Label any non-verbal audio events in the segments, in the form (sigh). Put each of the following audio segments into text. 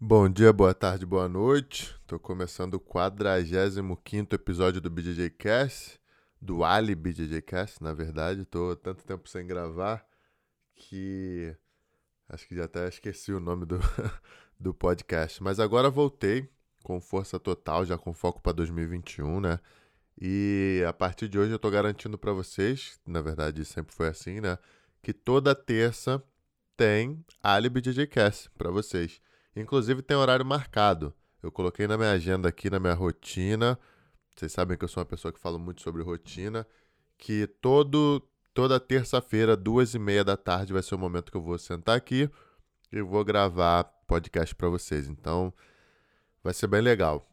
Bom dia, boa tarde, boa noite. Tô começando o 45 episódio do BJJ Cast, do Ali BJJ Cast, na verdade. Tô tanto tempo sem gravar que acho que já até esqueci o nome do, (laughs) do podcast. Mas agora voltei com força total, já com foco para 2021, né? E a partir de hoje eu tô garantindo para vocês, na verdade sempre foi assim, né? Que toda terça tem Ali BJJ Cast para vocês. Inclusive tem horário marcado. Eu coloquei na minha agenda aqui, na minha rotina. Vocês sabem que eu sou uma pessoa que fala muito sobre rotina. Que todo, toda terça-feira, duas e meia da tarde, vai ser o momento que eu vou sentar aqui e vou gravar podcast para vocês. Então, vai ser bem legal.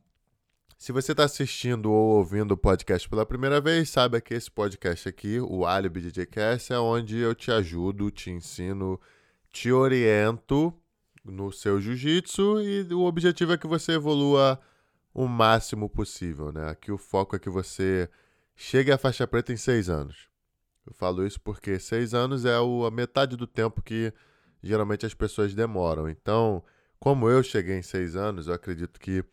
Se você está assistindo ou ouvindo o podcast pela primeira vez, saiba que esse podcast aqui, o Alibi DJ Cast, é onde eu te ajudo, te ensino, te oriento no seu jiu-jitsu e o objetivo é que você evolua o máximo possível, né? Aqui o foco é que você chegue à faixa preta em seis anos. Eu falo isso porque seis anos é a metade do tempo que geralmente as pessoas demoram. Então, como eu cheguei em seis anos, eu acredito que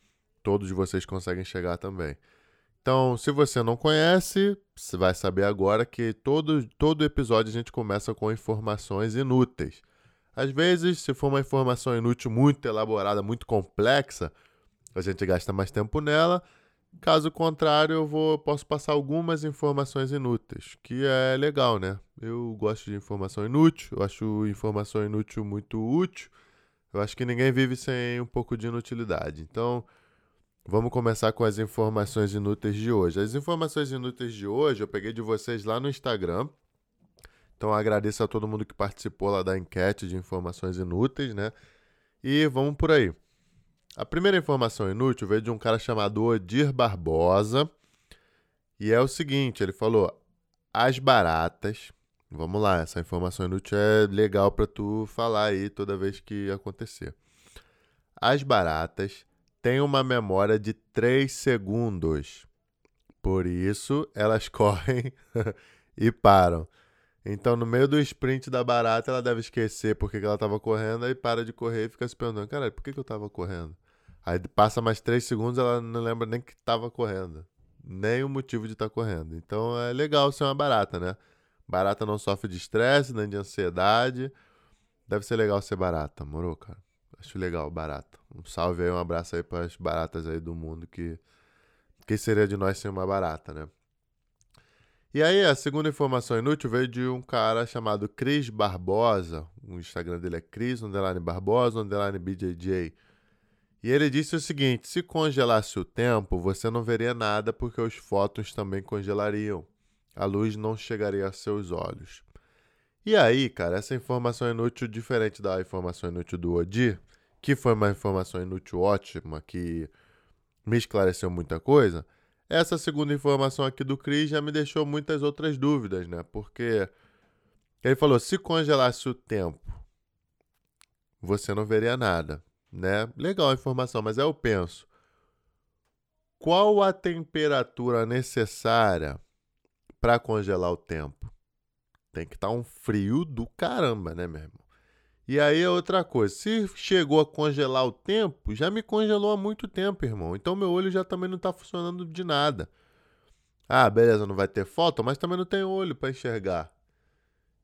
todos vocês conseguem chegar também. Então, se você não conhece, você vai saber agora que todo, todo episódio a gente começa com informações inúteis. Às vezes, se for uma informação inútil muito elaborada, muito complexa, a gente gasta mais tempo nela. Caso contrário, eu vou posso passar algumas informações inúteis, que é legal, né? Eu gosto de informação inútil, eu acho informação inútil muito útil. Eu acho que ninguém vive sem um pouco de inutilidade. Então, vamos começar com as informações inúteis de hoje. As informações inúteis de hoje eu peguei de vocês lá no Instagram. Então agradeço a todo mundo que participou lá da enquete de informações inúteis, né? E vamos por aí. A primeira informação inútil veio de um cara chamado Odir Barbosa. E é o seguinte, ele falou: as baratas. Vamos lá, essa informação inútil é legal para tu falar aí toda vez que acontecer. As baratas têm uma memória de 3 segundos. Por isso, elas (laughs) correm e param. Então, no meio do sprint da barata, ela deve esquecer porque ela estava correndo, aí para de correr e fica se perguntando: caralho, por que, que eu estava correndo? Aí passa mais três segundos, ela não lembra nem que estava correndo, nem o motivo de estar tá correndo. Então, é legal ser uma barata, né? Barata não sofre de estresse, nem de ansiedade. Deve ser legal ser barata, morou, cara? Acho legal, barata. Um salve aí, um abraço aí para as baratas aí do mundo que. Que seria de nós sem uma barata, né? E aí, a segunda informação inútil veio de um cara chamado Cris Barbosa. O Instagram dele é Cris, underline Barbosa, underline BJJ. E ele disse o seguinte: se congelasse o tempo, você não veria nada porque os fótons também congelariam. A luz não chegaria a seus olhos. E aí, cara, essa informação inútil, diferente da informação inútil do Odi, que foi uma informação inútil ótima, que me esclareceu muita coisa essa segunda informação aqui do Cris já me deixou muitas outras dúvidas, né? Porque ele falou: se congelasse o tempo, você não veria nada, né? Legal a informação, mas eu penso: qual a temperatura necessária para congelar o tempo? Tem que estar tá um frio do caramba, né, meu irmão? E aí é outra coisa. Se chegou a congelar o tempo, já me congelou há muito tempo, irmão. Então meu olho já também não está funcionando de nada. Ah, beleza, não vai ter foto, mas também não tem olho para enxergar.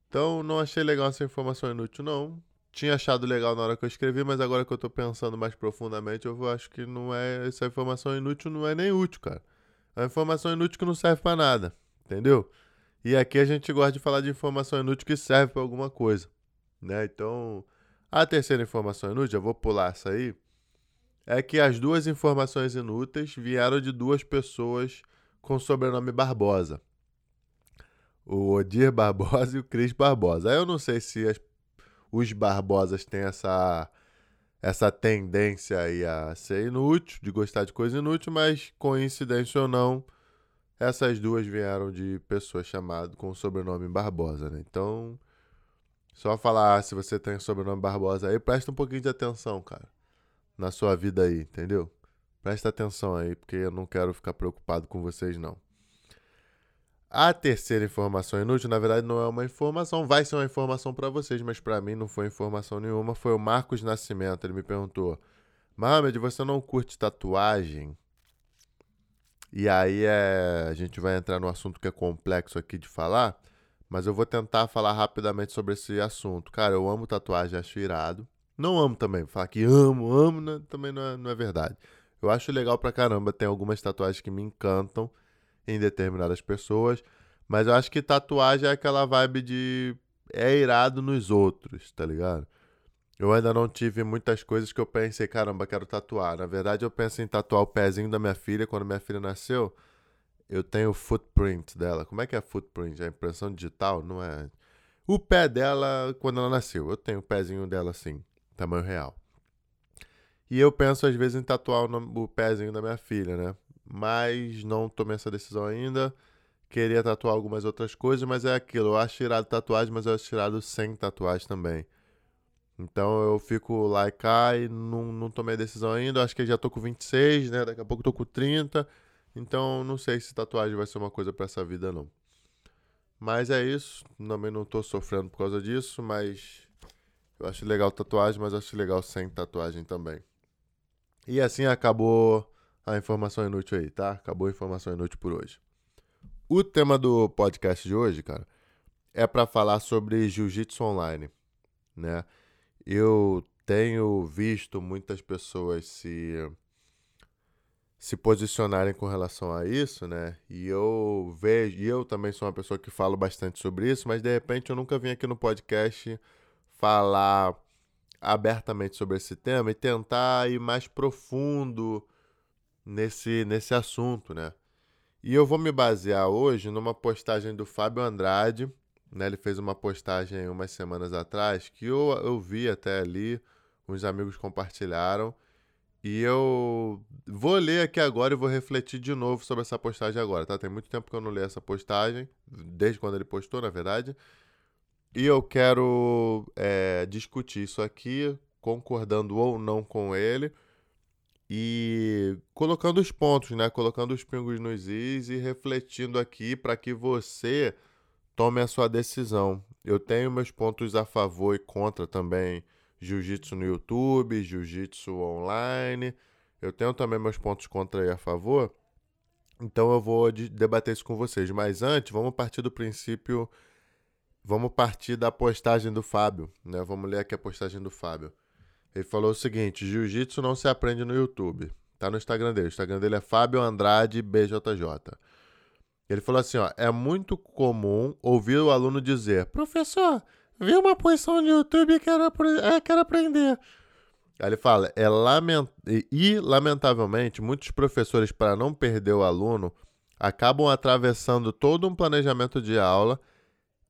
Então não achei legal essa informação inútil, não. Tinha achado legal na hora que eu escrevi, mas agora que eu estou pensando mais profundamente, eu acho que não é essa informação inútil não é nem útil, cara. É uma informação inútil que não serve para nada, entendeu? E aqui a gente gosta de falar de informação inútil que serve para alguma coisa. Né? Então, a terceira informação inútil, eu vou pular essa aí, é que as duas informações inúteis vieram de duas pessoas com sobrenome Barbosa. O Odir Barbosa (laughs) e o Cris Barbosa. Eu não sei se as, os Barbosas têm essa, essa tendência aí a ser inútil, de gostar de coisa inútil, mas coincidência ou não, essas duas vieram de pessoas chamadas com o sobrenome Barbosa, né? Então, só falar, ah, se você tem o sobrenome Barbosa aí, presta um pouquinho de atenção, cara. Na sua vida aí, entendeu? Presta atenção aí, porque eu não quero ficar preocupado com vocês, não. A terceira informação inútil, na verdade, não é uma informação, vai ser uma informação para vocês, mas para mim não foi informação nenhuma. Foi o Marcos Nascimento. Ele me perguntou: Mohamed, você não curte tatuagem? E aí é, a gente vai entrar no assunto que é complexo aqui de falar, mas eu vou tentar falar rapidamente sobre esse assunto. Cara, eu amo tatuagem, acho irado. Não amo também, falar que amo, amo, né, também não é, não é verdade. Eu acho legal pra caramba, tem algumas tatuagens que me encantam em determinadas pessoas, mas eu acho que tatuagem é aquela vibe de é irado nos outros, tá ligado? Eu ainda não tive muitas coisas que eu pensei, caramba, quero tatuar. Na verdade, eu pensei em tatuar o pezinho da minha filha quando minha filha nasceu. Eu tenho o footprint dela. Como é que é footprint? É impressão digital? Não é. O pé dela quando ela nasceu. Eu tenho o pezinho dela assim, tamanho real. E eu penso às vezes em tatuar o, nome, o pezinho da minha filha, né? Mas não tomei essa decisão ainda. Queria tatuar algumas outras coisas, mas é aquilo. Eu acho irado tatuagem, mas eu acho irado sem tatuagem também. Então eu fico lá e cá e não, não tomei decisão ainda. Acho que já tô com 26, né? Daqui a pouco tô com 30. Então não sei se tatuagem vai ser uma coisa para essa vida, não. Mas é isso. Também não tô sofrendo por causa disso, mas eu acho legal tatuagem, mas acho legal sem tatuagem também. E assim acabou a informação inútil aí, tá? Acabou a informação inútil por hoje. O tema do podcast de hoje, cara, é para falar sobre jiu-jitsu online, né? Eu tenho visto muitas pessoas se se posicionarem com relação a isso, né? E eu vejo, e eu também sou uma pessoa que falo bastante sobre isso, mas de repente eu nunca vim aqui no podcast falar abertamente sobre esse tema e tentar ir mais profundo nesse nesse assunto, né? E eu vou me basear hoje numa postagem do Fábio Andrade, né? Ele fez uma postagem umas semanas atrás que eu, eu vi até ali, uns amigos compartilharam. E eu vou ler aqui agora e vou refletir de novo sobre essa postagem agora, tá? Tem muito tempo que eu não leio essa postagem, desde quando ele postou, na verdade. E eu quero é, discutir isso aqui, concordando ou não com ele, e colocando os pontos, né? Colocando os pingos nos is e refletindo aqui para que você tome a sua decisão. Eu tenho meus pontos a favor e contra também. Jiu-jitsu no YouTube, jiu-jitsu online. Eu tenho também meus pontos contra e a favor. Então eu vou debater isso com vocês. Mas antes, vamos partir do princípio. Vamos partir da postagem do Fábio. Né? Vamos ler aqui a postagem do Fábio. Ele falou o seguinte: Jiu-jitsu não se aprende no YouTube. Tá no Instagram dele. O Instagram dele é Fábio Andrade BJJ. Ele falou assim: ó, é muito comum ouvir o aluno dizer: professor, vi uma posição no YouTube quero, é, quero aprender. Aí ele fala: é lament... e, lamentavelmente, muitos professores, para não perder o aluno, acabam atravessando todo um planejamento de aula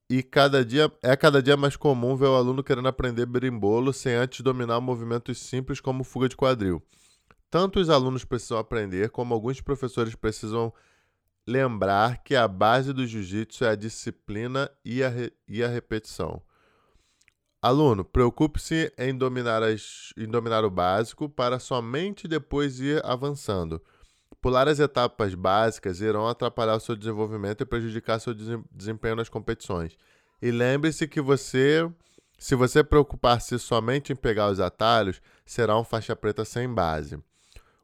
e cada dia é cada dia mais comum ver o aluno querendo aprender berimbolo sem antes dominar movimentos simples como fuga de quadril. Tanto os alunos precisam aprender, como alguns professores precisam lembrar que a base do jiu-jitsu é a disciplina e a, e a repetição. Aluno, preocupe-se em dominar, em dominar o básico para somente depois ir avançando. Pular as etapas básicas irão atrapalhar o seu desenvolvimento e prejudicar seu desempenho nas competições. E lembre-se que você, se você preocupar-se somente em pegar os atalhos, será um faixa preta sem base.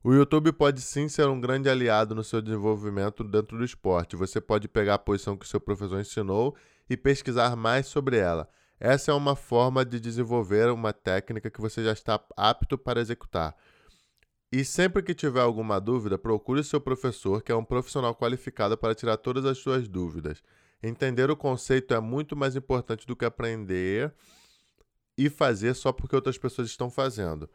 O YouTube pode sim ser um grande aliado no seu desenvolvimento dentro do esporte. Você pode pegar a posição que seu professor ensinou e pesquisar mais sobre ela. Essa é uma forma de desenvolver uma técnica que você já está apto para executar. E sempre que tiver alguma dúvida, procure seu professor, que é um profissional qualificado para tirar todas as suas dúvidas. Entender o conceito é muito mais importante do que aprender e fazer só porque outras pessoas estão fazendo.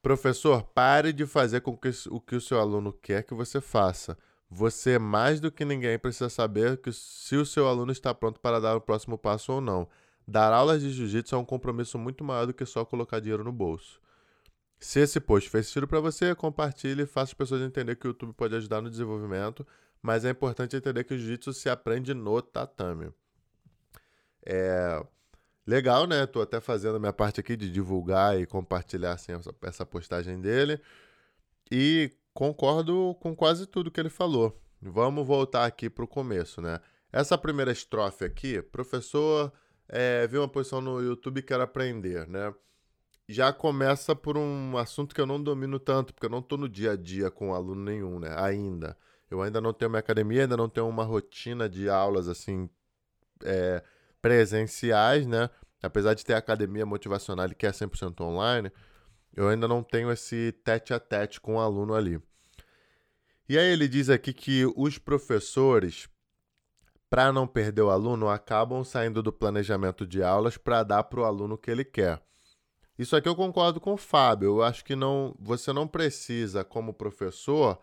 Professor, pare de fazer com que o que o seu aluno quer que você faça. Você, mais do que ninguém, precisa saber que se o seu aluno está pronto para dar o próximo passo ou não. Dar aulas de jiu-jitsu é um compromisso muito maior do que só colocar dinheiro no bolso. Se esse post fez sentido para você, compartilhe e faça as pessoas entenderem que o YouTube pode ajudar no desenvolvimento, mas é importante entender que o jiu-jitsu se aprende no tatame. É, Legal, né? Tô até fazendo a minha parte aqui de divulgar e compartilhar assim, essa postagem dele. E concordo com quase tudo que ele falou. Vamos voltar aqui para o começo, né? Essa primeira estrofe aqui, professor é, viu uma posição no YouTube e quer aprender, né? já começa por um assunto que eu não domino tanto, porque eu não estou no dia a dia com aluno nenhum, né? Ainda. Eu ainda não tenho minha academia, ainda não tenho uma rotina de aulas assim é, presenciais, né? Apesar de ter academia motivacional que é 100% online, eu ainda não tenho esse tete a tete com o aluno ali. E aí ele diz aqui que os professores, para não perder o aluno, acabam saindo do planejamento de aulas para dar para o aluno o que ele quer. Isso aqui eu concordo com o Fábio. Eu acho que não, você não precisa, como professor,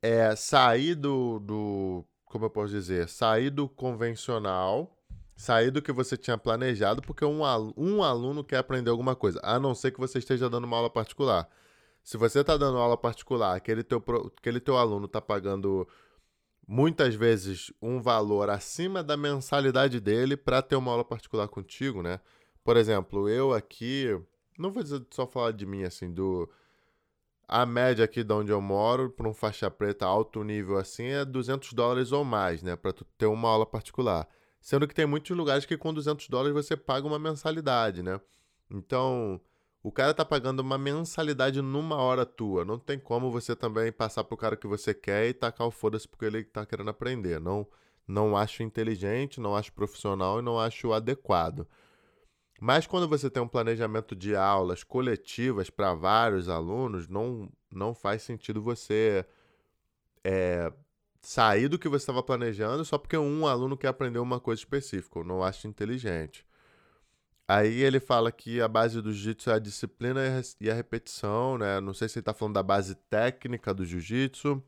é, sair do, do. Como eu posso dizer? Sair do convencional, sair do que você tinha planejado, porque um, um aluno quer aprender alguma coisa, a não ser que você esteja dando uma aula particular. Se você está dando aula particular, aquele teu, aquele teu aluno está pagando muitas vezes um valor acima da mensalidade dele para ter uma aula particular contigo, né? Por exemplo, eu aqui, não vou dizer só falar de mim assim, do a média aqui de onde eu moro para um faixa preta alto nível assim é 200 dólares ou mais, né, para tu ter uma aula particular. Sendo que tem muitos lugares que com 200 dólares você paga uma mensalidade, né? Então, o cara tá pagando uma mensalidade numa hora tua. Não tem como você também passar pro cara que você quer e tacar o foda-se porque ele tá querendo aprender. Não, não acho inteligente, não acho profissional e não acho adequado. Mas quando você tem um planejamento de aulas coletivas para vários alunos, não, não faz sentido você é, sair do que você estava planejando só porque um aluno quer aprender uma coisa específica. Eu não acho inteligente. Aí ele fala que a base do jiu-jitsu é a disciplina e a repetição, né? Não sei se ele está falando da base técnica do jiu-jitsu,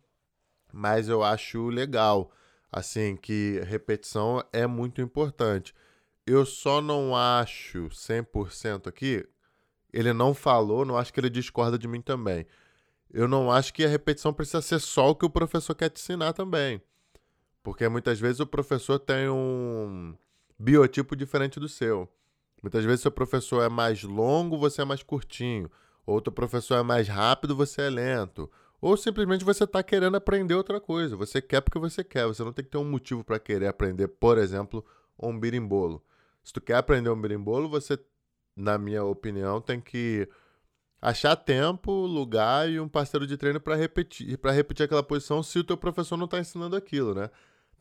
mas eu acho legal, assim, que repetição é muito importante. Eu só não acho 100% aqui, ele não falou, não acho que ele discorda de mim também. Eu não acho que a repetição precisa ser só o que o professor quer te ensinar também. Porque muitas vezes o professor tem um biotipo diferente do seu. Muitas vezes seu professor é mais longo, você é mais curtinho. Outro professor é mais rápido, você é lento. Ou simplesmente você está querendo aprender outra coisa. Você quer porque você quer. Você não tem que ter um motivo para querer aprender, por exemplo, um birimbolo. Se tu quer aprender um birimbolo, você, na minha opinião, tem que achar tempo, lugar e um parceiro de treino para repetir, para repetir aquela posição se o teu professor não está ensinando aquilo, né?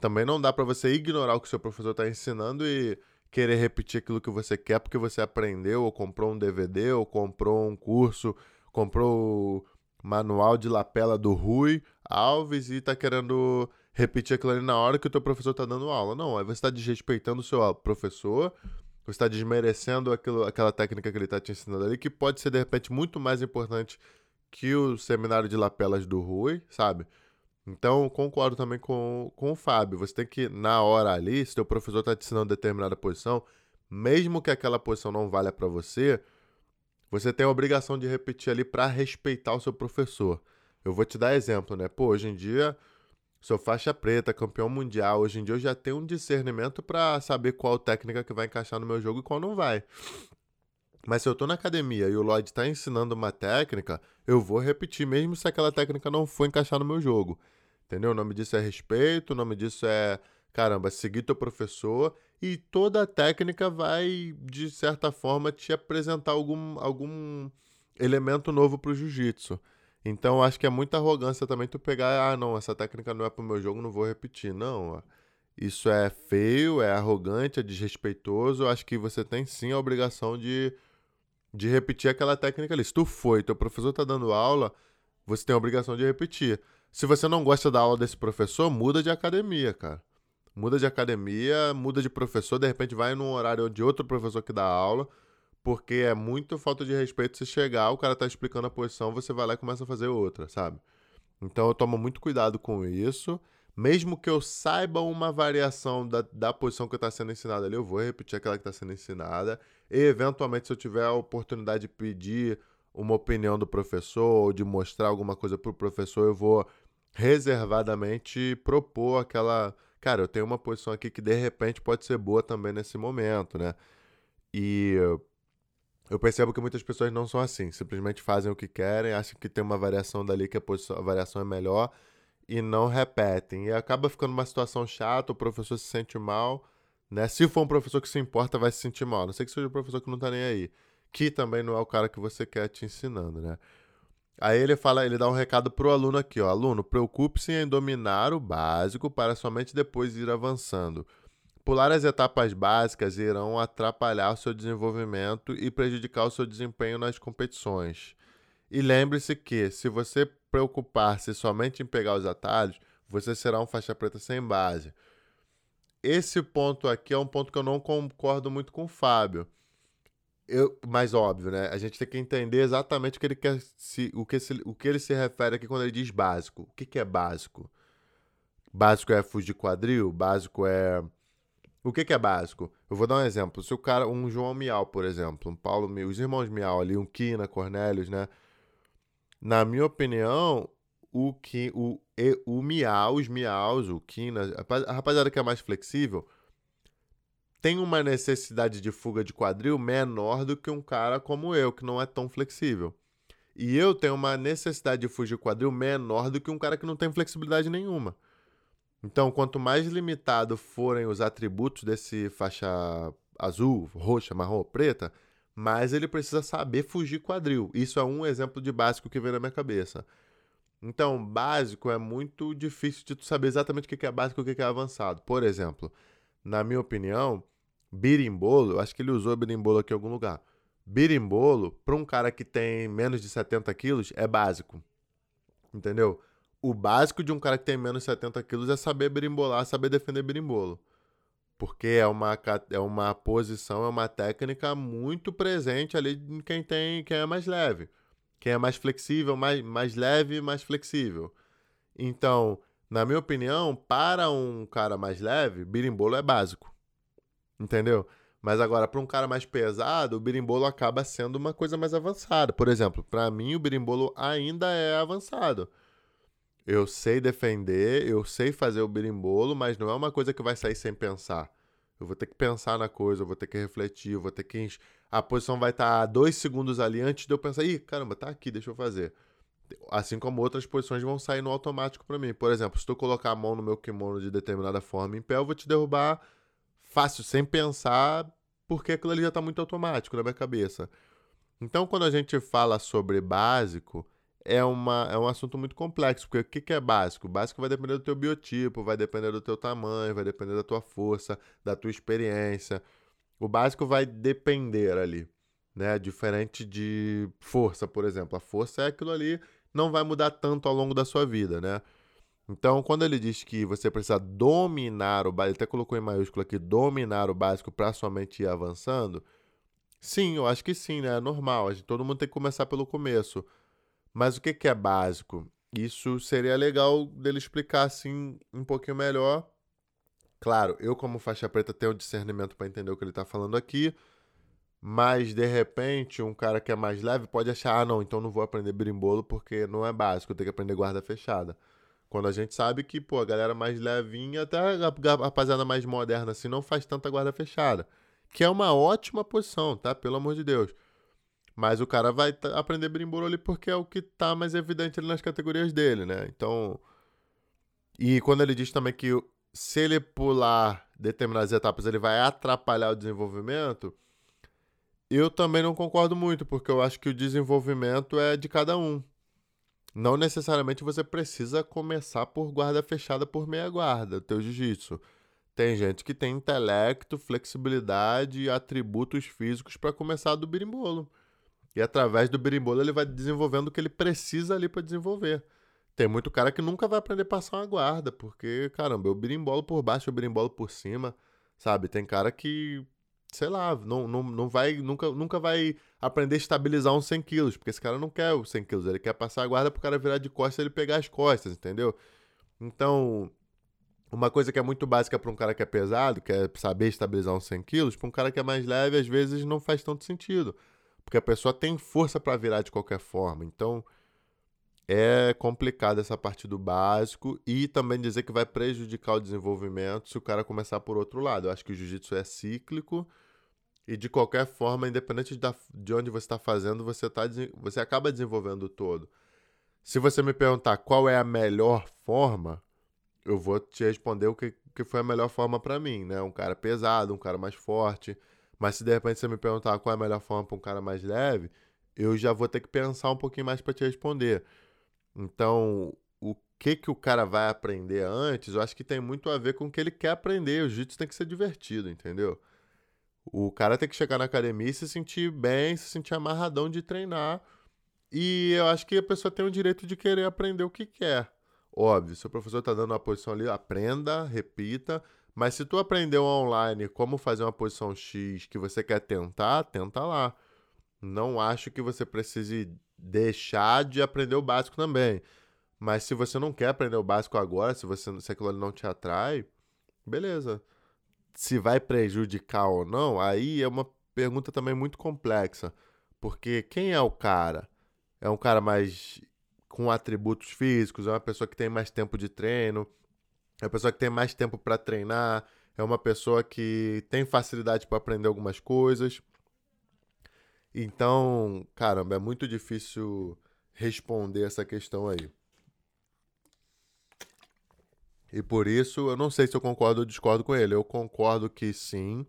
Também não dá para você ignorar o que o seu professor está ensinando e querer repetir aquilo que você quer porque você aprendeu, ou comprou um DVD, ou comprou um curso, comprou o manual de lapela do Rui Alves e está querendo repetir aquilo ali na hora que o teu professor está dando aula. Não, aí você está desrespeitando o seu professor, você está desmerecendo aquilo, aquela técnica que ele está te ensinando ali, que pode ser, de repente, muito mais importante que o seminário de lapelas do Rui, sabe? Então, concordo também com, com o Fábio. Você tem que, na hora ali, se o professor está te ensinando determinada posição, mesmo que aquela posição não valha para você, você tem a obrigação de repetir ali para respeitar o seu professor. Eu vou te dar exemplo, né? Pô, hoje em dia, sou faixa preta, campeão mundial. Hoje em dia eu já tenho um discernimento para saber qual técnica que vai encaixar no meu jogo e qual não vai. Mas se eu tô na academia e o Lloyd está ensinando uma técnica, eu vou repetir, mesmo se aquela técnica não for encaixar no meu jogo. Entendeu? O nome disso é respeito, o nome disso é, caramba, seguir teu professor e toda a técnica vai, de certa forma, te apresentar algum, algum elemento novo pro jiu-jitsu. Então, acho que é muita arrogância também tu pegar, ah, não, essa técnica não é pro meu jogo, não vou repetir. Não, isso é feio, é arrogante, é desrespeitoso. Acho que você tem sim a obrigação de, de repetir aquela técnica ali. Se tu foi, teu professor tá dando aula, você tem a obrigação de repetir. Se você não gosta da aula desse professor, muda de academia, cara. Muda de academia, muda de professor, de repente vai num horário de outro professor que dá aula, porque é muito falta de respeito se chegar, o cara tá explicando a posição, você vai lá e começa a fazer outra, sabe? Então eu tomo muito cuidado com isso. Mesmo que eu saiba uma variação da, da posição que está sendo ensinada ali, eu vou repetir aquela que está sendo ensinada. E, eventualmente, se eu tiver a oportunidade de pedir uma opinião do professor ou de mostrar alguma coisa para o professor, eu vou reservadamente propor aquela. Cara, eu tenho uma posição aqui que de repente pode ser boa também nesse momento, né? E eu percebo que muitas pessoas não são assim, simplesmente fazem o que querem, acham que tem uma variação dali que a, posição, a variação é melhor e não repetem. E acaba ficando uma situação chata, o professor se sente mal, né? Se for um professor que se importa, vai se sentir mal. Não sei que seja um professor que não tá nem aí. que também não é o cara que você quer te ensinando, né? Aí ele fala, ele dá um recado pro aluno aqui, ó, aluno, preocupe-se em dominar o básico para somente depois ir avançando. Pular as etapas básicas irão atrapalhar o seu desenvolvimento e prejudicar o seu desempenho nas competições. E lembre-se que, se você preocupar-se somente em pegar os atalhos, você será um faixa preta sem base. Esse ponto aqui é um ponto que eu não concordo muito com o Fábio. Eu, mais óbvio, né? A gente tem que entender exatamente o que ele quer se, o que, se, o que ele se refere aqui quando ele diz básico. O que, que é básico? Básico é fugir quadril, básico é o que, que, é básico? Eu vou dar um exemplo. Se o cara, um João Miau, por exemplo, um Paulo Miau, os irmãos Miau ali, um Kina, Cornélios, né? Na minha opinião, o, que, o, o Miau, os Miaus, o Kina, a rapaziada que é mais flexível, tem uma necessidade de fuga de quadril menor do que um cara como eu, que não é tão flexível. E eu tenho uma necessidade de fugir quadril menor do que um cara que não tem flexibilidade nenhuma. Então, quanto mais limitado forem os atributos desse faixa azul, roxa, marrom preta, mais ele precisa saber fugir quadril. Isso é um exemplo de básico que vem na minha cabeça. Então, básico é muito difícil de tu saber exatamente o que é básico e o que é avançado. Por exemplo, na minha opinião, birimbolo, acho que ele usou birimbolo aqui em algum lugar. Birimbolo, para um cara que tem menos de 70 quilos, é básico. Entendeu? o básico de um cara que tem menos de 70 quilos é saber berimbolar, saber defender berimbolo. Porque é uma, é uma posição, é uma técnica muito presente ali em quem tem, quem é mais leve. Quem é mais flexível, mais, mais leve, mais flexível. Então, na minha opinião, para um cara mais leve, birimbolo é básico. Entendeu? Mas agora, para um cara mais pesado, o birimbolo acaba sendo uma coisa mais avançada. Por exemplo, para mim, o birimbolo ainda é avançado. Eu sei defender, eu sei fazer o berimbolo, mas não é uma coisa que vai sair sem pensar. Eu vou ter que pensar na coisa, eu vou ter que refletir, eu vou ter que. A posição vai estar dois segundos ali antes de eu pensar, ih, caramba, tá aqui, deixa eu fazer. Assim como outras posições vão sair no automático para mim. Por exemplo, se tu colocar a mão no meu kimono de determinada forma em pé, eu vou te derrubar fácil, sem pensar, porque aquilo ali já está muito automático na minha cabeça. Então, quando a gente fala sobre básico, é, uma, é um assunto muito complexo, porque o que, que é básico? O básico vai depender do teu biotipo, vai depender do teu tamanho, vai depender da tua força, da tua experiência. O básico vai depender ali, né? Diferente de força, por exemplo. A força é aquilo ali, não vai mudar tanto ao longo da sua vida, né? Então, quando ele diz que você precisa dominar o básico, até colocou em maiúsculo aqui, dominar o básico para somente ir avançando, sim, eu acho que sim, né? É normal, gente, todo mundo tem que começar pelo começo. Mas o que, que é básico? Isso seria legal dele explicar assim um pouquinho melhor. Claro, eu como faixa preta tenho discernimento para entender o que ele está falando aqui, mas de repente um cara que é mais leve pode achar, ah não, então não vou aprender berimbolo porque não é básico, eu tenho que aprender guarda fechada. Quando a gente sabe que, pô, a galera mais levinha, até a rapaziada mais moderna assim, não faz tanta guarda fechada. Que é uma ótima posição, tá? Pelo amor de Deus. Mas o cara vai aprender berimbolo ali porque é o que tá mais evidente ali nas categorias dele, né? Então. E quando ele diz também que se ele pular determinadas etapas ele vai atrapalhar o desenvolvimento, eu também não concordo muito, porque eu acho que o desenvolvimento é de cada um. Não necessariamente você precisa começar por guarda fechada por meia guarda, teu jiu-jitsu. Tem gente que tem intelecto, flexibilidade e atributos físicos para começar do birimbolo. E através do berimbolo ele vai desenvolvendo o que ele precisa ali para desenvolver. Tem muito cara que nunca vai aprender a passar uma guarda, porque, caramba, eu berimbolo por baixo, eu berimbolo por cima, sabe? Tem cara que, sei lá, não, não, não vai, nunca, nunca vai aprender a estabilizar uns 100 quilos, porque esse cara não quer os 100 quilos, ele quer passar a guarda pro cara virar de costas ele pegar as costas, entendeu? Então, uma coisa que é muito básica para um cara que é pesado, que é saber estabilizar uns 100 quilos, para um cara que é mais leve, às vezes não faz tanto sentido. Porque a pessoa tem força para virar de qualquer forma. Então, é complicado essa parte do básico e também dizer que vai prejudicar o desenvolvimento se o cara começar por outro lado. Eu acho que o jiu-jitsu é cíclico e de qualquer forma, independente de onde você está fazendo, você, tá, você acaba desenvolvendo todo. Se você me perguntar qual é a melhor forma, eu vou te responder o que, que foi a melhor forma para mim, né? Um cara pesado, um cara mais forte Mas se de repente você me perguntar qual é a melhor forma para um cara mais leve, eu já vou ter que pensar um pouquinho mais para te responder. Então, o que que o cara vai aprender antes, eu acho que tem muito a ver com o que ele quer aprender. O jiu-jitsu tem que ser divertido, entendeu? O cara tem que chegar na academia e se sentir bem, se sentir amarradão de treinar. E eu acho que a pessoa tem o direito de querer aprender o que quer. Óbvio, se o professor está dando uma posição ali, aprenda, repita. Mas se tu aprendeu online como fazer uma posição X que você quer tentar, tenta lá. Não acho que você precise deixar de aprender o básico também. Mas se você não quer aprender o básico agora, se, você, se aquilo não te atrai, beleza. Se vai prejudicar ou não, aí é uma pergunta também muito complexa. Porque quem é o cara? É um cara mais com atributos físicos, é uma pessoa que tem mais tempo de treino, é uma pessoa que tem mais tempo para treinar, é uma pessoa que tem facilidade para aprender algumas coisas. Então, caramba, é muito difícil responder essa questão aí. E por isso, eu não sei se eu concordo ou discordo com ele. Eu concordo que sim,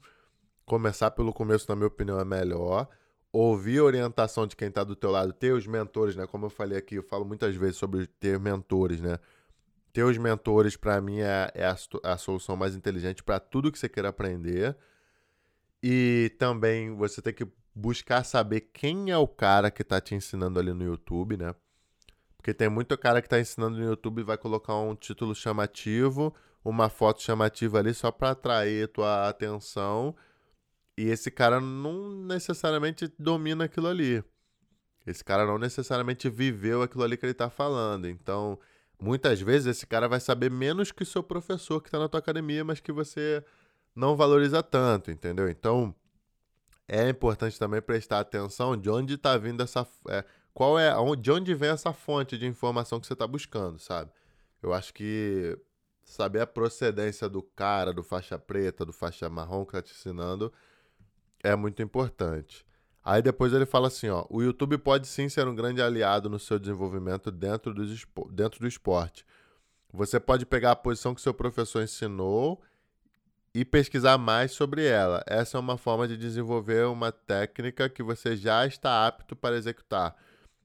começar pelo começo, na minha opinião, é melhor. Ouvir a orientação de quem está do teu lado, ter os mentores, né? Como eu falei aqui, eu falo muitas vezes sobre ter mentores, né? Ter os mentores, para mim, é, é a, a solução mais inteligente para tudo que você queira aprender. E também você tem que buscar saber quem é o cara que está te ensinando ali no YouTube, né? Porque tem muito cara que está ensinando no YouTube e vai colocar um título chamativo, uma foto chamativa ali só para atrair tua atenção. E esse cara não necessariamente domina aquilo ali. Esse cara não necessariamente viveu aquilo ali que ele está falando. Então, muitas vezes esse cara vai saber menos que o seu professor que está na tua academia, mas que você não valoriza tanto, entendeu? Então, é importante também prestar atenção de onde está vindo essa. É, qual é. De onde vem essa fonte de informação que você está buscando, sabe? Eu acho que saber a procedência do cara, do faixa preta, do faixa marrom que está te ensinando, é muito importante. Aí depois ele fala assim, ó, o YouTube pode sim ser um grande aliado no seu desenvolvimento dentro, dos, dentro do esporte. Você pode pegar a posição que seu professor ensinou e pesquisar mais sobre ela. Essa é uma forma de desenvolver uma técnica que você já está apto para executar.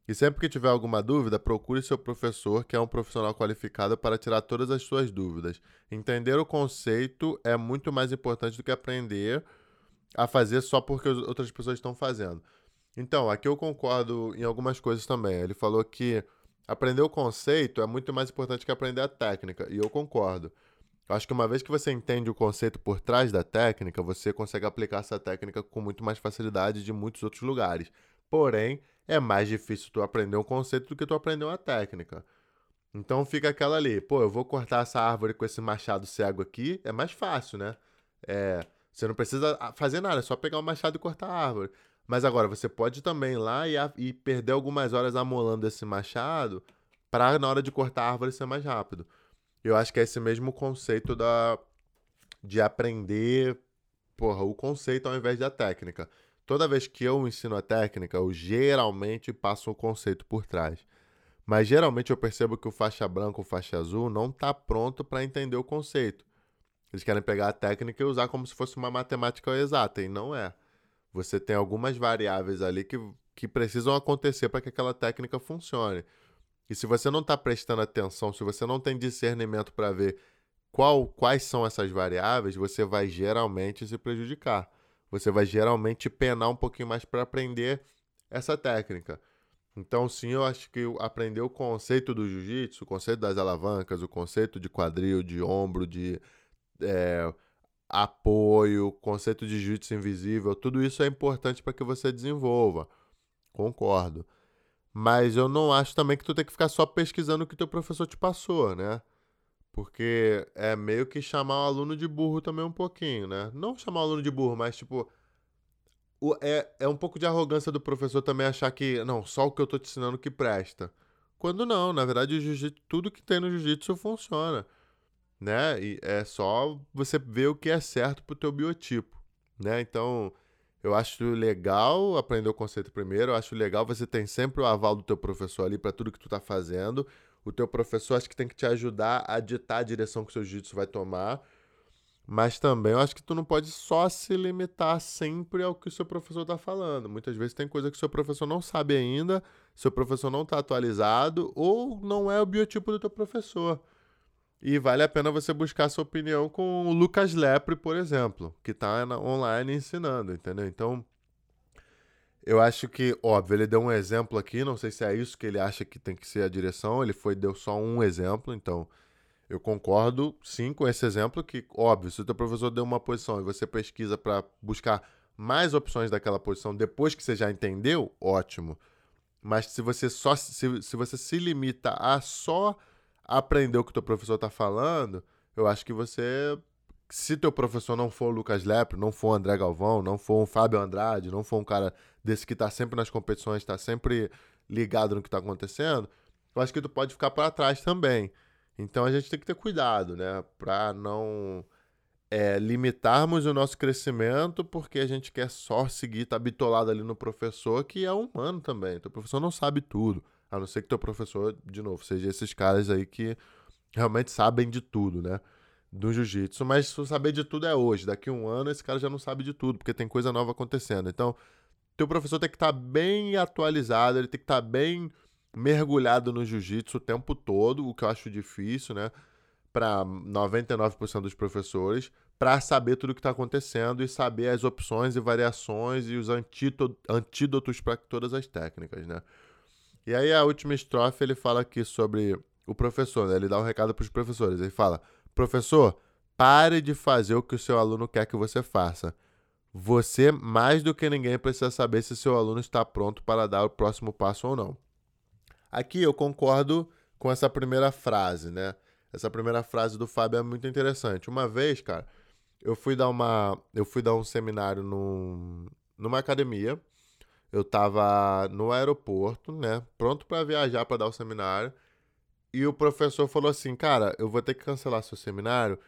E sempre que tiver alguma dúvida, procure seu professor, que é um profissional qualificado para tirar todas as suas dúvidas. Entender o conceito é muito mais importante do que aprender a fazer só porque outras pessoas estão fazendo. Então, aqui eu concordo em algumas coisas também. Ele falou que aprender o conceito é muito mais importante que aprender a técnica, e eu concordo. Acho que uma vez que você entende o conceito por trás da técnica, você consegue aplicar essa técnica com muito mais facilidade de muitos outros lugares. Porém, é mais difícil tu aprender um conceito do que tu aprender uma técnica. Então fica aquela ali, pô, eu vou cortar essa árvore com esse machado cego aqui, é mais fácil, né? É, você não precisa fazer nada, é só pegar o machado e cortar a árvore. Mas agora, você pode também ir lá e, e perder algumas horas amolando esse machado para na hora de cortar a árvore ser mais rápido. Eu acho que é esse mesmo conceito da de aprender, porra, o conceito ao invés da técnica. Toda vez que eu ensino a técnica, eu geralmente passo o conceito por trás. Mas geralmente eu percebo que o faixa branca ou faixa azul não está pronto para entender o conceito. Eles querem pegar a técnica e usar como se fosse uma matemática exata, e não é. Você tem algumas variáveis ali que, que precisam acontecer para que aquela técnica funcione. E se você não está prestando atenção, se você não tem discernimento para ver qual, quais são essas variáveis, você vai geralmente se prejudicar. Você vai geralmente penar um pouquinho mais para aprender essa técnica. Então, sim, eu acho que aprender o conceito do jiu-jitsu, o conceito das alavancas, o conceito de quadril, de ombro, de é, apoio, o conceito de jiu-jitsu invisível, tudo isso é importante para que você desenvolva. Concordo. Mas eu não acho também que tu tem que ficar só pesquisando o que teu professor te passou, né? Porque é meio que chamar o aluno de burro também um pouquinho, né? Não chamar o aluno de burro, mas tipo. O, é, é um pouco de arrogância do professor também achar que, não, só o que eu tô te ensinando que presta. Quando não, na verdade, o tudo que tem no jiu-jitsu funciona. Né? E é só você ver o que é certo pro teu biotipo. Né? Então, eu acho legal aprender o conceito primeiro, eu acho legal você tem sempre o aval do teu professor ali para tudo que tu tá fazendo. O teu professor acho que tem que te ajudar a ditar a direção que o seu jiu-jitsu vai tomar. Mas também eu acho que tu não pode só se limitar sempre ao que o seu professor está falando. Muitas vezes tem coisa que o seu professor não sabe ainda, seu professor não está atualizado ou não é o biotipo do teu professor. E vale a pena você buscar sua opinião com o Lucas Lepre, por exemplo, que está online ensinando, entendeu? Então, eu acho que, óbvio, ele deu um exemplo aqui, não sei se é isso que ele acha que tem que ser a direção, ele foi deu só um exemplo, então eu concordo sim com esse exemplo que, óbvio, se o teu professor deu uma posição e você pesquisa para buscar mais opções daquela posição depois que você já entendeu, ótimo. Mas se você só se, se você se limita a só aprender o que o teu professor está falando, eu acho que você se teu professor não for o Lucas Lepre, não for o André Galvão, não for um Fábio Andrade, não for um cara desse que está sempre nas competições, está sempre ligado no que está acontecendo, eu acho que tu pode ficar para trás também. Então a gente tem que ter cuidado, né? Para não é, limitarmos o nosso crescimento porque a gente quer só seguir, tá bitolado ali no professor, que é humano também. O professor não sabe tudo. A não ser que teu professor, de novo, seja esses caras aí que realmente sabem de tudo, né? Do jiu-jitsu. Mas se saber de tudo é hoje. Daqui a um ano, esse cara já não sabe de tudo, porque tem coisa nova acontecendo. Então, teu professor tem que estar tá bem atualizado, ele tem que estar tá bem mergulhado no jiu-jitsu o tempo todo, o que eu acho difícil, né? Para 99% dos professores, para saber tudo o que está acontecendo e saber as opções e variações e os antídotos para todas as técnicas, né? E aí a última estrofe ele fala aqui sobre o professor, né? Ele dá um recado para os professores. Ele fala: "Professor, pare de fazer o que o seu aluno quer que você faça. Você, mais do que ninguém, precisa saber se seu aluno está pronto para dar o próximo passo ou não." Aqui eu concordo com essa primeira frase, né? Essa primeira frase do Fábio é muito interessante. Uma vez, cara, eu fui dar uma, eu fui dar um seminário num, numa academia. Eu tava no aeroporto, né, pronto para viajar para dar o seminário. E o professor falou assim: "Cara, eu vou ter que cancelar seu seminário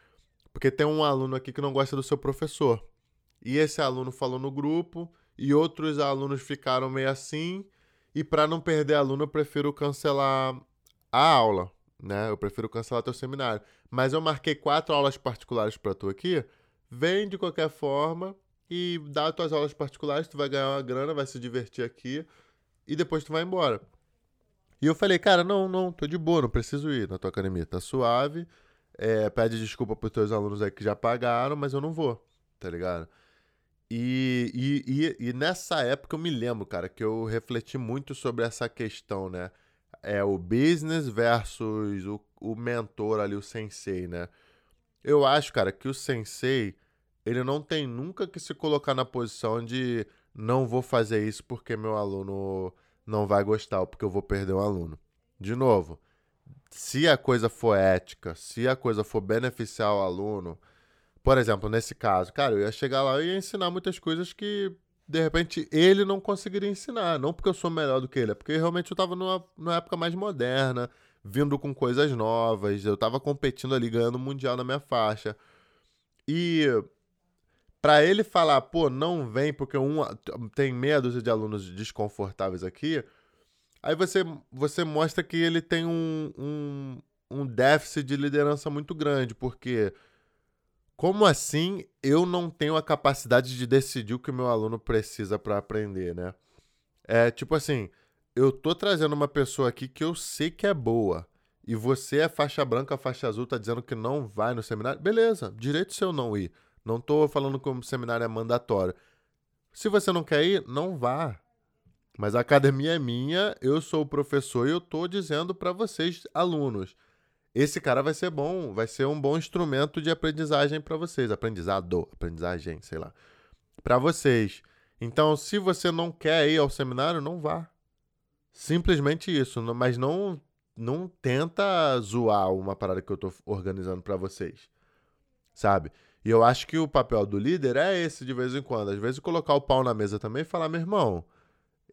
porque tem um aluno aqui que não gosta do seu professor". E esse aluno falou no grupo e outros alunos ficaram meio assim. E para não perder aluno, eu prefiro cancelar a aula, né? Eu prefiro cancelar teu seminário. Mas eu marquei quatro aulas particulares para tu aqui. Vem de qualquer forma e dá tuas aulas particulares, tu vai ganhar uma grana, vai se divertir aqui e depois tu vai embora. E eu falei, cara, não, não, tô de boa, não preciso ir na tua academia, tá suave. É, pede desculpa pros teus alunos aí que já pagaram, mas eu não vou, tá ligado? E, e, e, e, nessa época eu me lembro, cara, que eu refleti muito sobre essa questão, né? É o business versus o, o mentor ali, o sensei, né? Eu acho, cara, que o sensei, ele não tem nunca que se colocar na posição de não vou fazer isso porque meu aluno não vai gostar ou porque eu vou perder um aluno. De novo, se a coisa for ética, se a coisa for beneficiar o aluno, por exemplo, nesse caso, cara, eu ia chegar lá e ia ensinar muitas coisas que, de repente, ele não conseguiria ensinar. Não porque eu sou melhor do que ele, é porque realmente eu estava numa, numa época mais moderna, vindo com coisas novas, eu estava competindo ali, ganhando Mundial na minha faixa. E para ele falar, pô, não vem porque um tem meia dúzia de alunos desconfortáveis aqui, aí você, você mostra que ele tem um, um, um déficit de liderança muito grande, porque como assim eu não tenho a capacidade de decidir o que o meu aluno precisa para aprender, né? É tipo assim, eu tô trazendo uma pessoa aqui que eu sei que é boa e você é faixa branca, faixa azul, tá dizendo que não vai no seminário, beleza, direito seu não ir. Não tô falando que o seminário é mandatório. Se você não quer ir, não vá. Mas a academia é minha, eu sou o professor e eu tô dizendo para vocês, alunos, esse cara vai ser bom, vai ser um bom instrumento de aprendizagem para vocês, aprendizado, aprendizagem, sei lá, para vocês. Então, se você não quer ir ao seminário, não vá. Simplesmente isso, mas não não tenta zoar uma parada que eu tô organizando para vocês. Sabe? E eu acho que o papel do líder é esse de vez em quando, às vezes colocar o pau na mesa também e falar, meu irmão,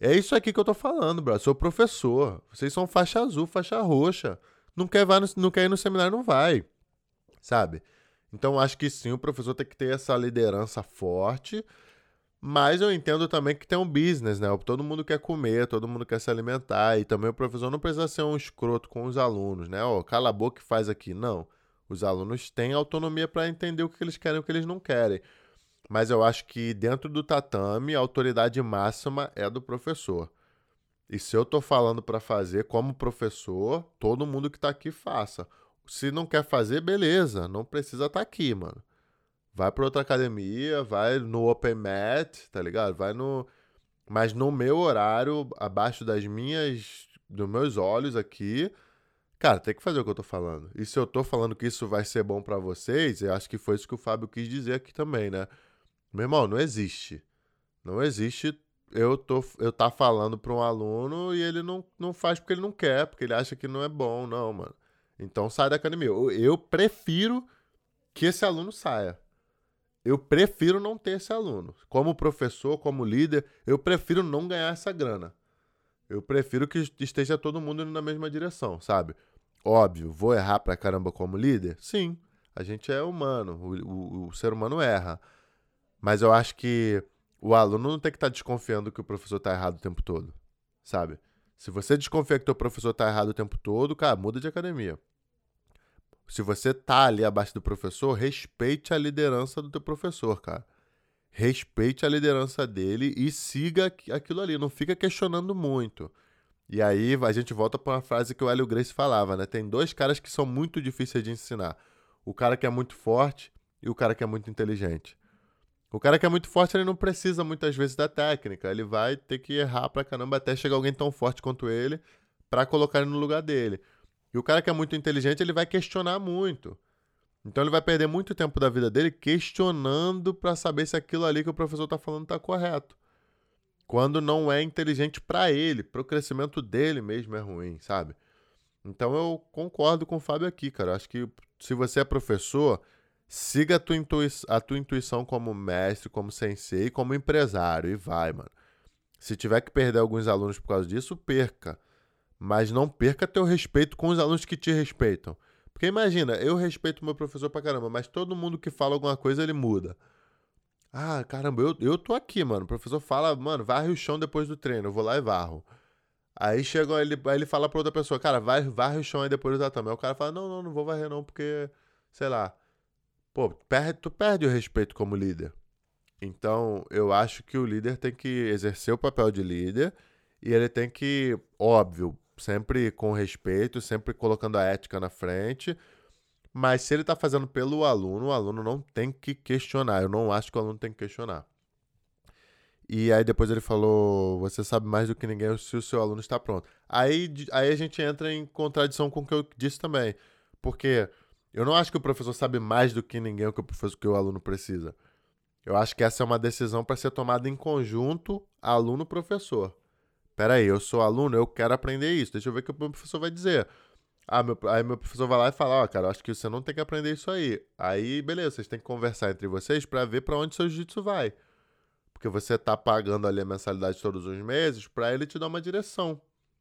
é isso aqui que eu tô falando, bro. Eu sou professor. Vocês são faixa azul, faixa roxa. Não quer, vai no, não quer ir no seminário, não vai. Sabe? Então, acho que sim, o professor tem que ter essa liderança forte. Mas eu entendo também que tem um business, né? Todo mundo quer comer, todo mundo quer se alimentar. E também o professor não precisa ser um escroto com os alunos, né? Ó, oh, cala a boca e faz aqui. Não. Os alunos têm autonomia para entender o que eles querem e o que eles não querem. Mas eu acho que dentro do tatame, a autoridade máxima é do professor. E se eu estou falando para fazer como professor, todo mundo que está aqui faça. Se não quer fazer, beleza, não precisa estar tá aqui, mano. Vai para outra academia, vai no Open Mat, tá ligado? Vai no mas no meu horário, abaixo das minhas dos meus olhos aqui, cara, tem que fazer o que eu tô falando. E se eu tô falando que isso vai ser bom para vocês, eu acho que foi isso que o Fábio quis dizer aqui também, né? Meu irmão, não existe. Não existe eu tô eu tá falando para um aluno e ele não, não faz porque ele não quer, porque ele acha que não é bom, não, mano. Então sai da academia. Eu, eu prefiro que esse aluno saia. Eu prefiro não ter esse aluno. Como professor, como líder, eu prefiro não ganhar essa grana. Eu prefiro que esteja todo mundo na mesma direção, sabe? Óbvio, vou errar pra caramba como líder? Sim, a gente é humano, o, o, o ser humano erra. Mas eu acho que o aluno não tem que estar tá desconfiando que o professor está errado o tempo todo, sabe? Se você desconfia que o professor está errado o tempo todo, cara, muda de academia. Se você tá ali abaixo do professor, respeite a liderança do teu professor, cara. Respeite a liderança dele e siga aquilo ali, não fica questionando muito. E aí a gente volta para uma frase que o Hélio Grace falava, né? Tem dois caras que são muito difíceis de ensinar. O cara que é muito forte e o cara que é muito inteligente. O cara que é muito forte, ele não precisa muitas vezes da técnica. Ele vai ter que errar pra caramba até chegar alguém tão forte quanto ele para colocar ele no lugar dele. E o cara que é muito inteligente, ele vai questionar muito. Então ele vai perder muito tempo da vida dele questionando para saber se aquilo ali que o professor está falando está correto. Quando não é inteligente para ele, para o crescimento dele mesmo é ruim, sabe? Então eu concordo com o Fábio aqui, cara. Acho que se você é professor, siga a tua, intui a tua intuição como mestre, como sensei, como empresário e vai, mano. Se tiver que perder alguns alunos por causa disso, perca. Mas não perca teu respeito com os alunos que te respeitam. Porque imagina, eu respeito meu professor pra caramba, mas todo mundo que fala alguma coisa, ele muda. Ah, caramba, eu, eu tô aqui, mano. O professor fala, mano, varre o chão depois do treino. Eu vou lá e varro. Aí chega, ele, aí ele fala pra outra pessoa, cara, vai, varre o chão aí depois do tatame. Aí o cara fala, não, não, não vou varrer não, porque, sei lá. Pô, perde, tu perde o respeito como líder. Então, eu acho que o líder tem que exercer o papel de líder e ele tem que, óbvio, sempre com respeito, sempre colocando a ética na frente. Mas se ele está fazendo pelo aluno, o aluno não tem que questionar. Eu não acho que o aluno tem que questionar. E aí depois ele falou: Você sabe mais do que ninguém se o seu aluno está pronto. Aí, aí a gente entra em contradição com o que eu disse também. Porque eu não acho que o professor sabe mais do que ninguém o que o, professor, que o aluno precisa. Eu acho que essa é uma decisão para ser tomada em conjunto aluno-professor. Peraí, eu sou aluno, eu quero aprender isso. Deixa eu ver o que o professor vai dizer. Ah, meu, aí meu professor vai lá e fala, ó, oh, cara, acho que você não tem que aprender isso aí. Aí, beleza, vocês têm que conversar entre vocês para ver para onde seu jiu-jitsu vai. Porque você tá pagando ali a mensalidade todos os meses para ele te dar uma direção.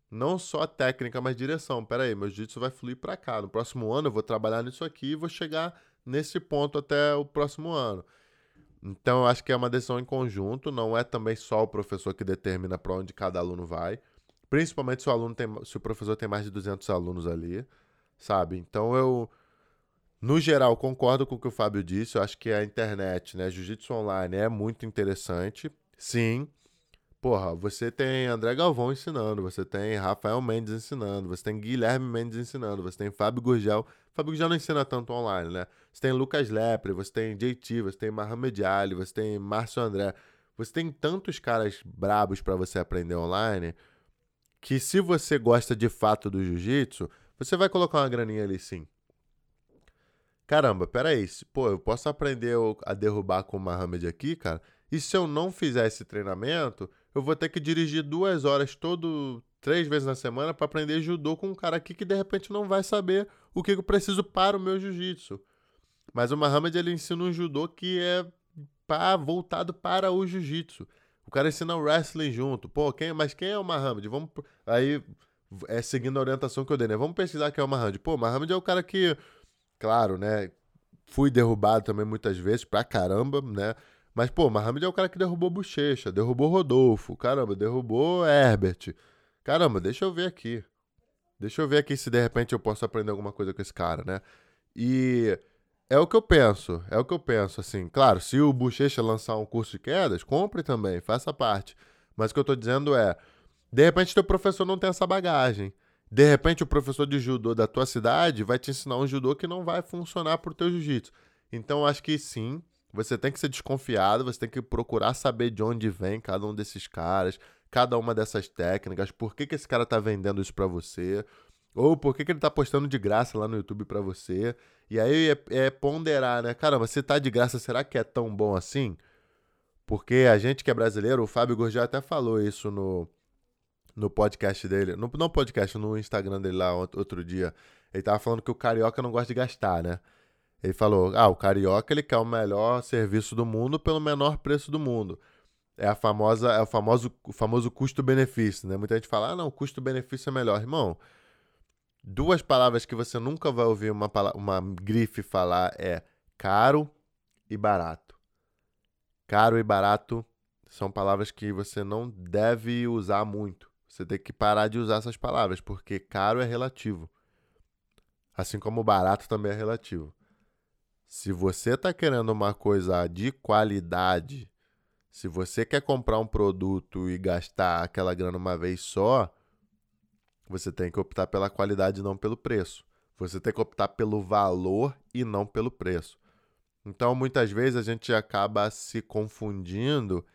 Não só técnica, mas direção. Peraí, meu jiu-jitsu vai fluir para cá. No próximo ano eu vou trabalhar nisso aqui e vou chegar nesse ponto até o próximo ano. Então, eu acho que é uma decisão em conjunto, não é também só o professor que determina para onde cada aluno vai, principalmente se o aluno tem, se o professor tem mais de 200 alunos ali, sabe? Então, eu no geral concordo com o que o Fábio disse, eu acho que a internet, né, jiu-jitsu online é muito interessante. Sim, Porra, você tem André Galvão ensinando, você tem Rafael Mendes ensinando, você tem Guilherme Mendes ensinando, você tem Fábio Gurgel. Fábio Gurgel não ensina tanto online, né? Você tem Lucas Lepre, você tem JT, você tem Mohamed Ali, você tem Márcio André. Você tem tantos caras brabos para você aprender online que se você gosta de fato do jiu-jitsu, você vai colocar uma graninha ali sim. Caramba, peraí, pô, eu posso aprender a derrubar com o Mohamed aqui, cara? E se eu não fizer esse treinamento, eu vou ter que dirigir duas horas todo, três vezes na semana para aprender judô com um cara aqui que de repente não vai saber o que eu preciso para o meu jiu-jitsu. Mas o Muhammad ele ensina um judô que é pá, voltado para o jiu-jitsu. O cara ensina o wrestling junto. Pô, quem, mas quem é o Muhammad? Vamos aí é seguindo a orientação que eu dei, né? Vamos pesquisar quem é o Muhammad. Pô, o Muhammad é o cara que, claro, né? Fui derrubado também muitas vezes pra caramba, né? Mas, pô, Mohamed é o cara que derrubou Bochecha, derrubou Rodolfo, caramba, derrubou Herbert. Caramba, deixa eu ver aqui. Deixa eu ver aqui se de repente eu posso aprender alguma coisa com esse cara, né? E é o que eu penso, é o que eu penso, assim. Claro, se o Bochecha lançar um curso de quedas, compre também, faça parte. Mas o que eu tô dizendo é, de repente teu professor não tem essa bagagem. De repente o professor de judô da tua cidade vai te ensinar um judô que não vai funcionar pro teu jiu-jitsu. Então acho que sim, você tem que ser desconfiado, você tem que procurar saber de onde vem cada um desses caras, cada uma dessas técnicas, por que, que esse cara tá vendendo isso para você, ou por que, que ele tá postando de graça lá no YouTube para você. E aí é, é, ponderar, né? Caramba, se tá de graça, será que é tão bom assim? Porque a gente que é brasileiro, o Fábio Gurgel até falou isso no, no podcast dele, no, não podcast, no Instagram dele lá outro dia. Ele tava falando que o carioca não gosta de gastar, né? Ele falou: ah, o carioca ele quer o melhor serviço do mundo pelo menor preço do mundo. É a famosa, é o famoso, o famoso custo-benefício, né? Muita gente fala: ah, não, custo-benefício é melhor. Irmão, duas palavras que você nunca vai ouvir uma, uma grife falar é caro e barato. Caro e barato são palavras que você não deve usar muito. Você tem que parar de usar essas palavras, porque caro é relativo. Assim como barato também é relativo. Se você está querendo uma coisa de qualidade, se você quer comprar um produto e gastar aquela grana uma vez só, você tem que optar pela qualidade e não pelo preço. Você tem que optar pelo valor e não pelo preço. Então, muitas vezes a gente acaba se confundindo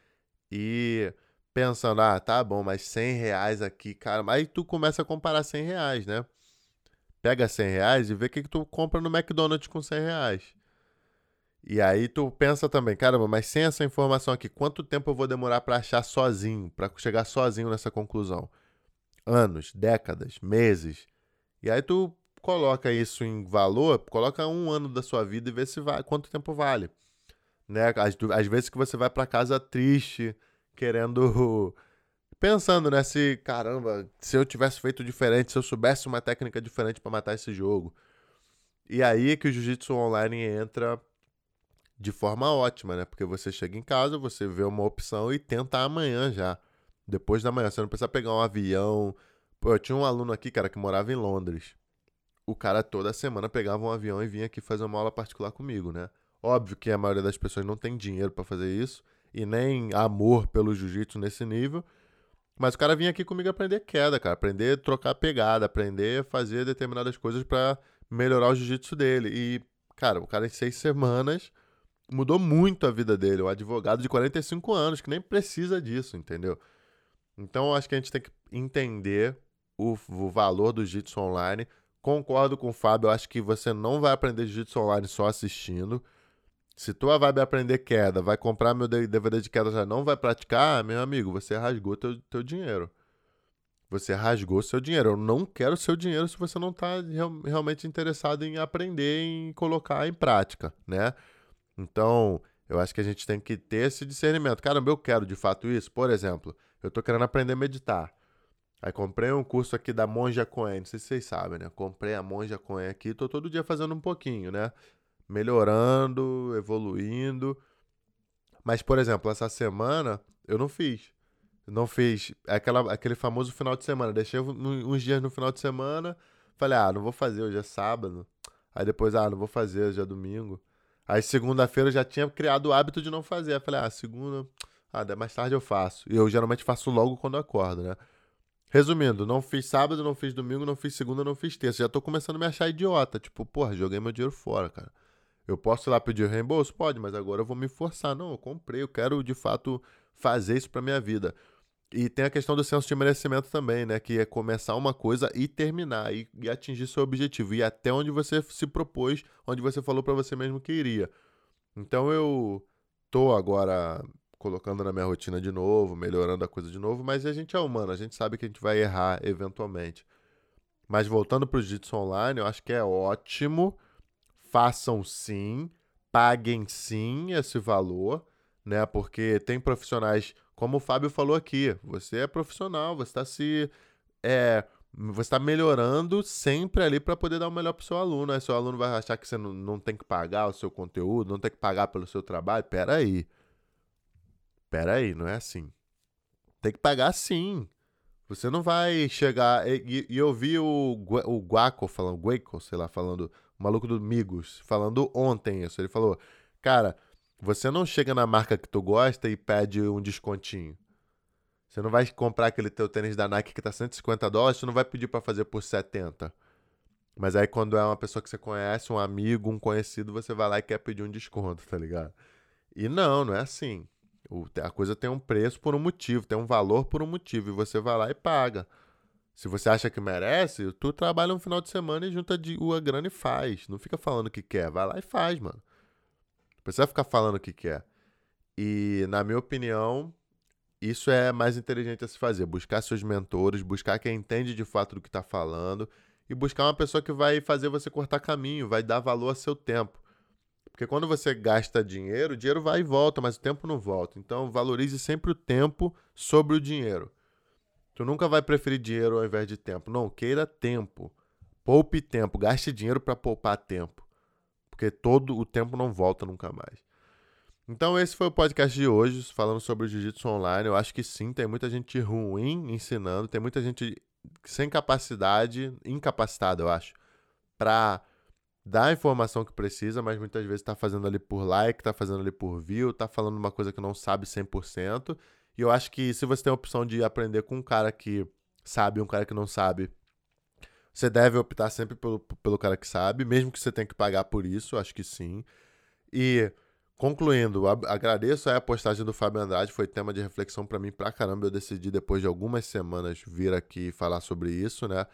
e pensando, ah, tá bom, mas 100 reais aqui, cara. Aí tu começa a comparar 100 reais, né? Pega 100 reais e vê o que, que tu compra no McDonald's com 100 reais. E aí tu pensa também, caramba, mas sem essa informação aqui, quanto tempo eu vou demorar para achar sozinho, para chegar sozinho nessa conclusão? Anos, décadas, meses. E aí tu coloca isso em valor, coloca um ano da sua vida e vê se vai, quanto tempo vale. Né? Às, às vezes que você vai para casa triste, querendo (laughs) pensando, né, se caramba, se eu tivesse feito diferente, se eu soubesse uma técnica diferente para matar esse jogo. E aí é que o jiu-jitsu online entra de forma ótima, né? Porque você chega em casa, você vê uma opção e tenta amanhã já. Depois da manhã, você não precisa pegar um avião. Pô, eu tinha um aluno aqui, cara, que morava em Londres. O cara toda semana pegava um avião e vinha aqui fazer uma aula particular comigo, né? Óbvio que a maioria das pessoas não tem dinheiro para fazer isso e nem amor pelo jiu-jitsu nesse nível. Mas o cara vinha aqui comigo aprender queda, cara, aprender trocar pegada, aprender fazer determinadas coisas para melhorar o jiu-jitsu dele. E, cara, o cara em seis semanas mudou muito a vida dele. Um advogado de 45 anos que nem precisa disso, entendeu? Então acho que a gente tem que entender o, o valor do jiu-jitsu online. Concordo com o Fábio, acho que você não vai aprender jiu-jitsu online só assistindo. Se tua vibe é aprender queda, vai comprar meu DVD de queda já não vai praticar, meu amigo, você rasgou teu, teu dinheiro. Você rasgou seu dinheiro. Eu não quero seu dinheiro se você não está real, realmente interessado em aprender, em colocar em prática, né? Então, eu acho que a gente tem que ter esse discernimento. Caramba, eu quero de fato isso. Por exemplo, eu tô querendo aprender a meditar. Aí comprei um curso aqui da Monja Coen, não sei se vocês sabem, né? Comprei a Monja Coen aqui, tô todo dia fazendo um pouquinho, né? Melhorando, evoluindo. Mas, por exemplo, essa semana eu não fiz. Não fiz aquela, aquele famoso final de semana. Deixei uns dias no final de semana. Falei, ah, não vou fazer, hoje é sábado. Aí depois, ah, não vou fazer, hoje é domingo. Aí segunda-feira eu já tinha criado o hábito de não fazer. Aí falei, ah, segunda, ah, mais tarde eu faço. E eu geralmente faço logo quando acordo, né? Resumindo, não fiz sábado, não fiz domingo, não fiz segunda, não fiz terça. Já tô começando a me achar idiota. Tipo, porra, joguei meu dinheiro fora, cara. Eu posso ir lá pedir reembolso? Pode, mas agora eu vou me forçar. Não, eu comprei, eu quero de fato fazer isso pra minha vida. E tem a questão do senso de merecimento também, né? Que é começar uma coisa e terminar, e, e atingir seu objetivo, e até onde você se propôs, onde você falou para você mesmo que iria. Então eu tô agora colocando na minha rotina de novo, melhorando a coisa de novo, mas a gente é humano, a gente sabe que a gente vai errar eventualmente. Mas voltando para o Jiu-Jitsu online, eu acho que é ótimo. Façam sim, paguem sim esse valor, né? Porque tem profissionais como o Fábio falou aqui, você é profissional, você está se. É, você está melhorando sempre ali para poder dar o melhor para o seu aluno. Aí seu aluno vai achar que você não, não tem que pagar o seu conteúdo, não tem que pagar pelo seu trabalho. Pera aí. Pera aí, não é assim. Tem que pagar sim. Você não vai chegar. E, e eu vi o, o Guaco falando, Guaco, sei lá, falando o maluco do Migos, falando ontem isso. Ele falou: Cara, você não chega na marca que tu gosta e pede um descontinho. Você não vai comprar aquele teu tênis da Nike que tá 150 dólares, você não vai pedir para fazer por 70. Mas aí quando é uma pessoa que você conhece, um amigo, um conhecido, você vai lá e quer pedir um desconto, tá ligado? E não, não é assim. A coisa tem um preço por um motivo, tem um valor por um motivo, e você vai lá e paga. Se você acha que merece, tu trabalha um final de semana e junta de, a grana e faz. Não fica falando o que quer, vai lá e faz, mano. Não precisa ficar falando o que quer. E, na minha opinião, isso é mais inteligente a se fazer. Buscar seus mentores, buscar quem entende de fato do que está falando e buscar uma pessoa que vai fazer você cortar caminho, vai dar valor a seu tempo. Porque quando você gasta dinheiro, o dinheiro vai e volta, mas o tempo não volta. Então valorize sempre o tempo sobre o dinheiro. Tu nunca vai preferir dinheiro ao invés de tempo. Não, queira tempo. Poupe tempo, gaste dinheiro para poupar tempo. Porque todo o tempo não volta nunca mais. Então esse foi o podcast de hoje, falando sobre o jiu-jitsu online. Eu acho que sim, tem muita gente ruim ensinando, tem muita gente sem capacidade, incapacitada, eu acho, para dar a informação que precisa, mas muitas vezes está fazendo ali por like, está fazendo ali por view, está falando uma coisa que não sabe 100%. E eu acho que se você tem a opção de aprender com um cara que sabe e um cara que não sabe, você deve optar sempre pelo, pelo cara que sabe, mesmo que você tenha que pagar por isso, acho que sim. E concluindo, agradeço a postagem do Fábio Andrade, foi tema de reflexão para mim pra caramba. Eu decidi depois de algumas semanas vir aqui falar sobre isso, né?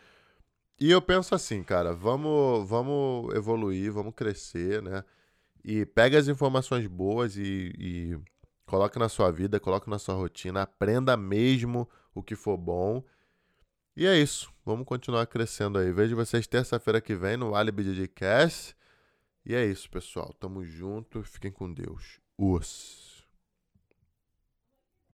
E eu penso assim, cara, vamos, vamos evoluir, vamos crescer, né? E pega as informações boas e, e coloque na sua vida, coloque na sua rotina, aprenda mesmo o que for bom. E é isso, vamos continuar crescendo aí. Vejo vocês terça-feira que vem no Alibi DJ Cast. E é isso, pessoal. Tamo junto. Fiquem com Deus. Os.